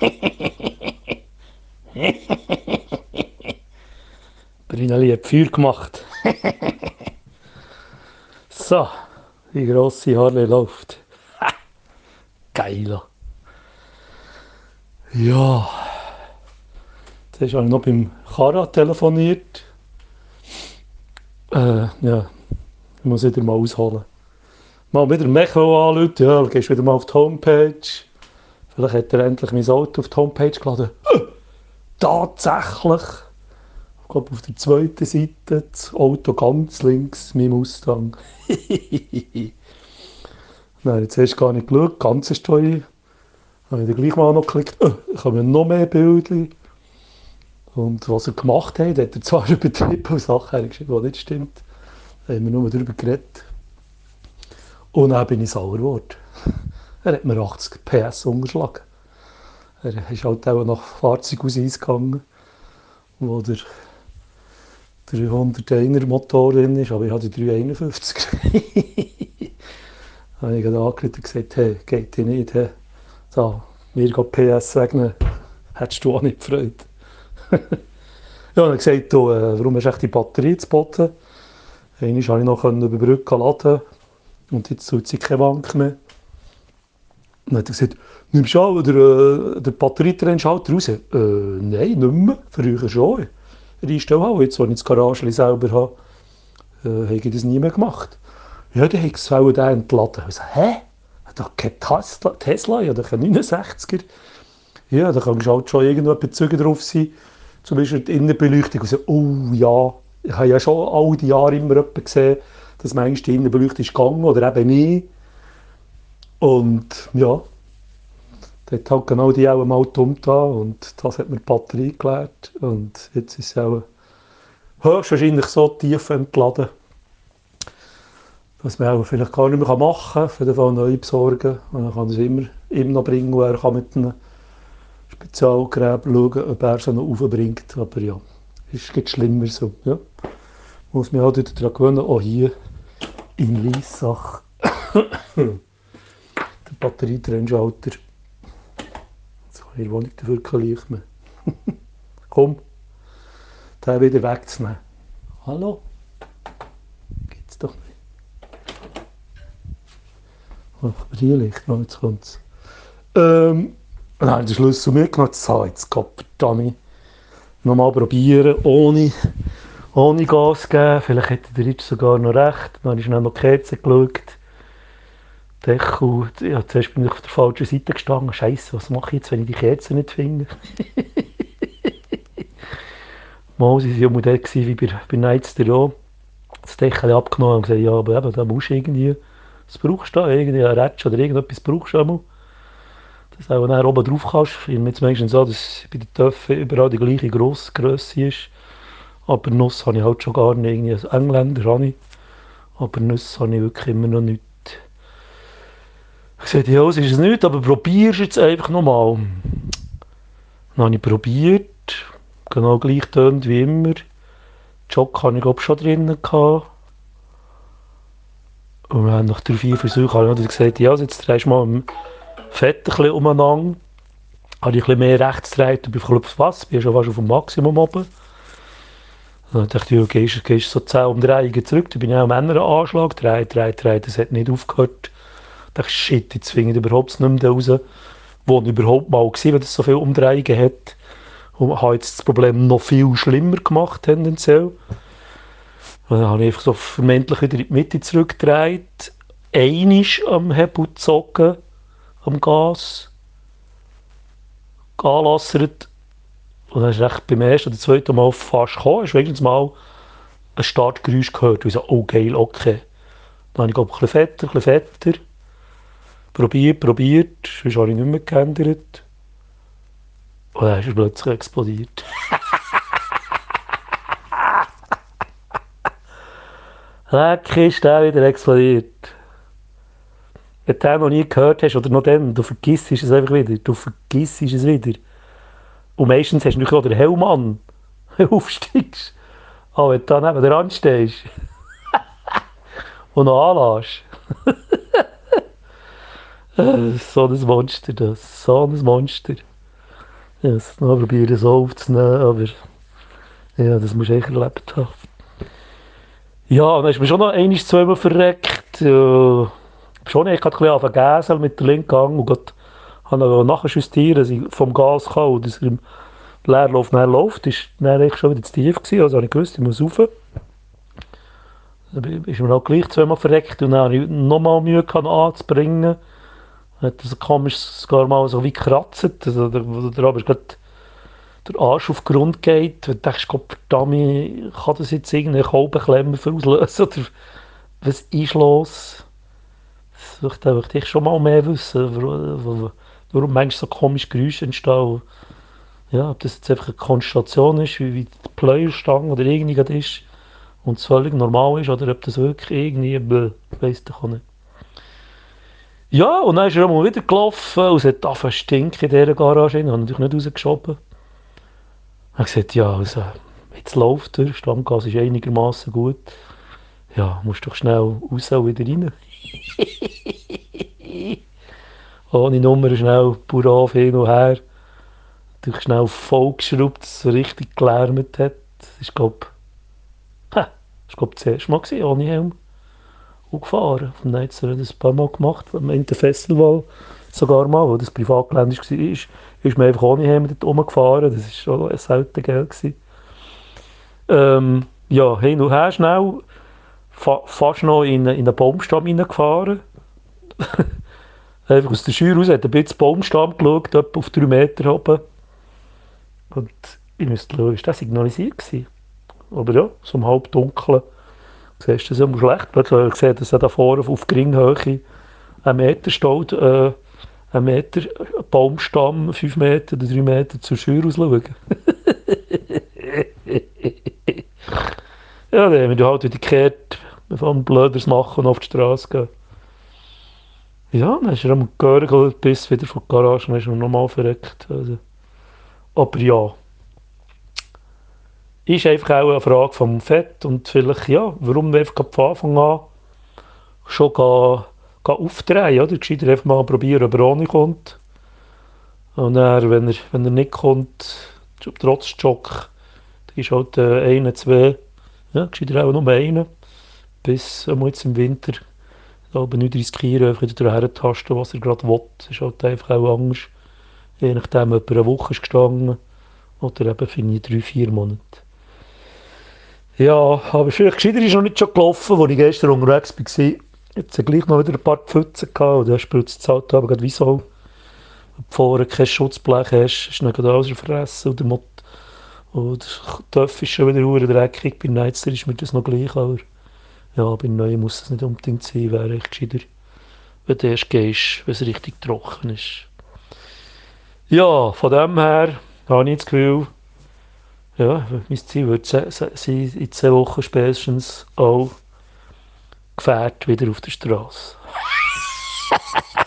Brinali hat Feuer gemacht. so, die grosse Harley läuft. Geil. Ja. Jetzt habe ich noch beim Kara telefoniert. Äh, ja, ich muss wieder mal ausholen. Mal wieder Mecho anrufen, ja, gehst wieder mal auf die Homepage. Vielleicht hat er endlich mein Auto auf die Homepage geladen. Tatsächlich! Ich glaube, auf der zweiten Seite das Auto ganz links, mein Mustang. Nein, jetzt hast du gar nicht geschaut, ganz ist. Dann habe ich gleich mal noch geklickt, ich habe noch mehr Bilder. Und was er gemacht hat, hat er zwar übertrieben und Sachen hergeschrieben, die nicht stimmt. Da haben wir nur darüber geredet. Und dann bin ich sauer geworden. Er hat mir 80 PS unterschlagen. Er ist halt auch nach aus gegangen, wo der 301er Motor drin ist, aber ich hatte 351. Da habe ich angerufen und gesagt, hey, geht dir nicht, hey. So, mir geht PS wegnehmen, hättest du auch nicht gefreut. ja, hat gesagt, du, äh, warum hast du die Batterie zu boten? Einmal konnte ich noch über die Brücke laden und jetzt tut sie keine Bank mehr. Dann hat er gesagt, nimmst du auch den, äh, den Batterietrennschalter raus? Äh, nein, nicht mehr, früher schon. Reinstellen jetzt, wo ich das Garage selber habe, äh, habe ich das nie mehr gemacht. Ja, dann hat es den entladen. Ich so, hä? Da kein Tesla, Tesla, ja, da kein 69er. Ja, da kann halt schon irgendwo Bezüge drauf sein. Zum Beispiel die Innenbeleuchtung. Und so, oh ja, ich habe ja schon all die Jahre immer gesehen, dass manchmal die Innenbeleuchtung ist gegangen oder eben nicht. Und ja, da hat genau die auch mal da und das hat mir die Batterie geleert. Und jetzt ist es auch höchstwahrscheinlich so tief entladen, was man auch vielleicht gar nicht mehr machen kann, für den Fall neu besorgen. Und dann kann es immer ihm noch bringen, wo er kann mit einem Spezialgräber schauen, ob er es noch aufbringt. Aber ja, es gibt schlimmer so. Ja. Muss man halt wieder daran gewöhnen, auch hier in Liessach. Der Batterietrennschalter. Jetzt kann ich Wohnung dafür kein Licht mehr. Komm, den wieder wegzunehmen. Hallo? Gibt's doch nicht. Aber hier Licht noch, jetzt kommt's. Ähm, dann habe ich den Schlüssel mitgenommen. Jetzt Gott, Dummy. Nochmal probieren, ohne, ohne Gas geben. Vielleicht hätte der jetzt sogar noch recht. Dann habe ich noch die Kerze geschaut. Deckel, ja, zuerst bin ich auf der falschen Seite gestanden. Scheiße, was mache ich jetzt, wenn ich die Kerze nicht finde? Mal, sie waren ja Modell wie bei, bei Nights auch. Das Deckel abgenommen und gesagt, ja, aber eben, da musst du irgendwie was brauchst du da? Irgendwie ein Rätsch oder irgendetwas brauchst du einmal. Dass du dann oben drauf kannst. Ich jetzt meistens so, dass bei den Töpfen überall die gleiche Größe ist. Aber Nuss habe ich halt schon gar nicht. Irgendwie als Engländer habe ich. Aber Nuss habe ich wirklich immer noch nicht. Ich sagte, ja, es ist nicht, aber probier es jetzt einfach nochmal. Dann habe ich probiert. Genau gleich tönt wie immer. Jock hatte ich glaube schon drinnen. Gehabt. Und wir haben nach drei, vier Versuchen gesagt, ja, jetzt drehst du mal im Fett ein bisschen umeinander. Habe ich ein bisschen mehr rechts gedreht und bin auf was, bin schon fast auf dem Maximum oben. Dann dachte ich, ja, gehst, gehst so 10 Umdrehungen zurück, dann bin ich auch am Anschlag, drei, drei, drei, das hat nicht aufgehört. Ich dachte, shit, jetzt zwinge ich überhaupt nicht mehr raus, wo ich überhaupt mal war, wenn es so viele Umdrehungen hat. Und habe jetzt das Problem noch viel schlimmer gemacht, tendenziell. Und dann habe ich einfach so vermeintlich wieder in die Mitte zurückgedreht, einisch am Hebel gezogen, am Gas, angelassert. Und dann ist recht beim ersten oder zweiten Mal fast gekommen, hast wenigstens mal ein Startgeräusch gehört. Und ich so, oh geil, okay. Dann habe ich, glaube ein bisschen fetter, ein bisschen fetter. Probiert, probiert, sonst habe ich nicht mehr geändert. Und dann ist er plötzlich explodiert. Leck ist der wieder explodiert. Wenn du den noch nie gehört hast oder noch dann, du vergisst es einfach wieder. Du vergisst es wieder. Und meistens hast du natürlich auch den Helm an. Aufsteigst. Aber wenn du da neben dran stehst und noch anlässt. So ein Monster, das. So ein Monster. Ja, es noch probieren so aufzunehmen, aber ja, das musst du echt erlebt haben. Ja, dann ist mir schon noch einmal zweimal verreckt. Ja, schon, ich hatte ein bisschen Gäsel mit der linken Gang und Gott, habe nachher justieren, dass ich vom Gas kam und dass er im Leerlauf näher läuft, ist dann schon wieder zu tief gewesen, also habe ich gewusst, ich muss rauf. Dann ist mir auch gleich zweimal verreckt und dann habe ich nochmal Mühe gehabt, anzubringen. Hat das komisch sogar mal so wie gekratzt, also der, der, aber gerade der Arsch auf den Grund geht, und denkst, Gott verdammt, kann das jetzt irgendeine Kolbenklemme auslösen oder was ist los? Da möchte ich schon mal mehr wissen, warum, warum manchmal so komische Geräusche entstehen. Ja, ob das jetzt einfach eine Konstellation ist, wie, wie die Pleuerstange oder irgendwas ist und es völlig normal ist, oder ob das wirklich irgendwie, weiss ich auch nicht. Ja, und dann ist er mal wieder gelaufen und es hat angefangen stinken in dieser Garage. Ich habe natürlich nicht rausgeschoben. Er hat gesagt, ja, also, jetzt läuft er, Stammgas ist einigermaßen gut. Ja, musst doch schnell raus und wieder rein. Ohne Nummer schnell pur hin und her. Natürlich schnell vollgeschraubt, dass es richtig gelärmt hat. Das ist, glaube ich, war, das erste Mal ohne Helm. Gefahren. Und dann hat das ein paar Mal gemacht, in der Festival sogar mal, wo das Privatgelände war, ist, ist man einfach ohne Helm rumgefahren. Das war schon selten Geld. Gewesen. Ähm, ja, hin und her schnell, fa fast noch in, in einen Baumstamm hineingefahren. einfach aus der Schür raus, hat ein bisschen Baumstamm geschaut, etwa auf drei Meter oben. Und ich müsste schauen, ist das signalisiert gewesen? Aber ja, so im Halbdunkeln siehst du das immer schlecht. Habe ich gesehen, dass er da vorne auf Geringhöhe einen Meter steht, äh, einen Meter Baumstamm, fünf Meter oder drei Meter zur Schür rausschauen. ja, dann haben halt wieder gekehrt, wir Blöders machen und auf die Straße gehen. Ja, dann ist er am Gehören bis wieder von der Garage und ist er nochmal verreckt. Also. Aber ja, ist einfach auch eine Frage vom Fett und vielleicht, ja, warum wir einfach von Anfang an schon gehen, gehen aufdrehen, oder? Gescheiter einfach mal probieren, ob er ohne kommt. Und dann, wenn er, wenn er nicht kommt, trotz Schock, dann ist halt äh, eine, zwei, ja, gescheiter auch nur einen, bis äh, jetzt im Winter aber nicht riskieren, einfach wieder hertasten, was er gerade will. Das ist halt einfach auch Angst. Je nachdem, ob er eine Woche ist gestanden oder eben für drei, vier Monate. Ja, aber vielleicht gescheiter ist noch nicht schon gelaufen, als ich gestern unterwegs war. Jetzt habe gleich noch wieder ein paar Pfützen gehabt und dann spritzt das Auto aber wie so. Wenn du vorne kein Schutzblech hast, ist gerade alles verfressen und der, Mot und der Töpf ist schon wieder hure dreckig. Bei Neitzer ist mir das noch gleich, aber ja, bei Neuen muss es nicht unbedingt sein, wäre echt gescheiter, wenn du erst gehst, wenn es richtig trocken ist. Ja, von dem her habe ich das Gefühl, ja, mein Ziel wird sein, in zehn Wochen spätestens auch gefährt wieder auf der Straße.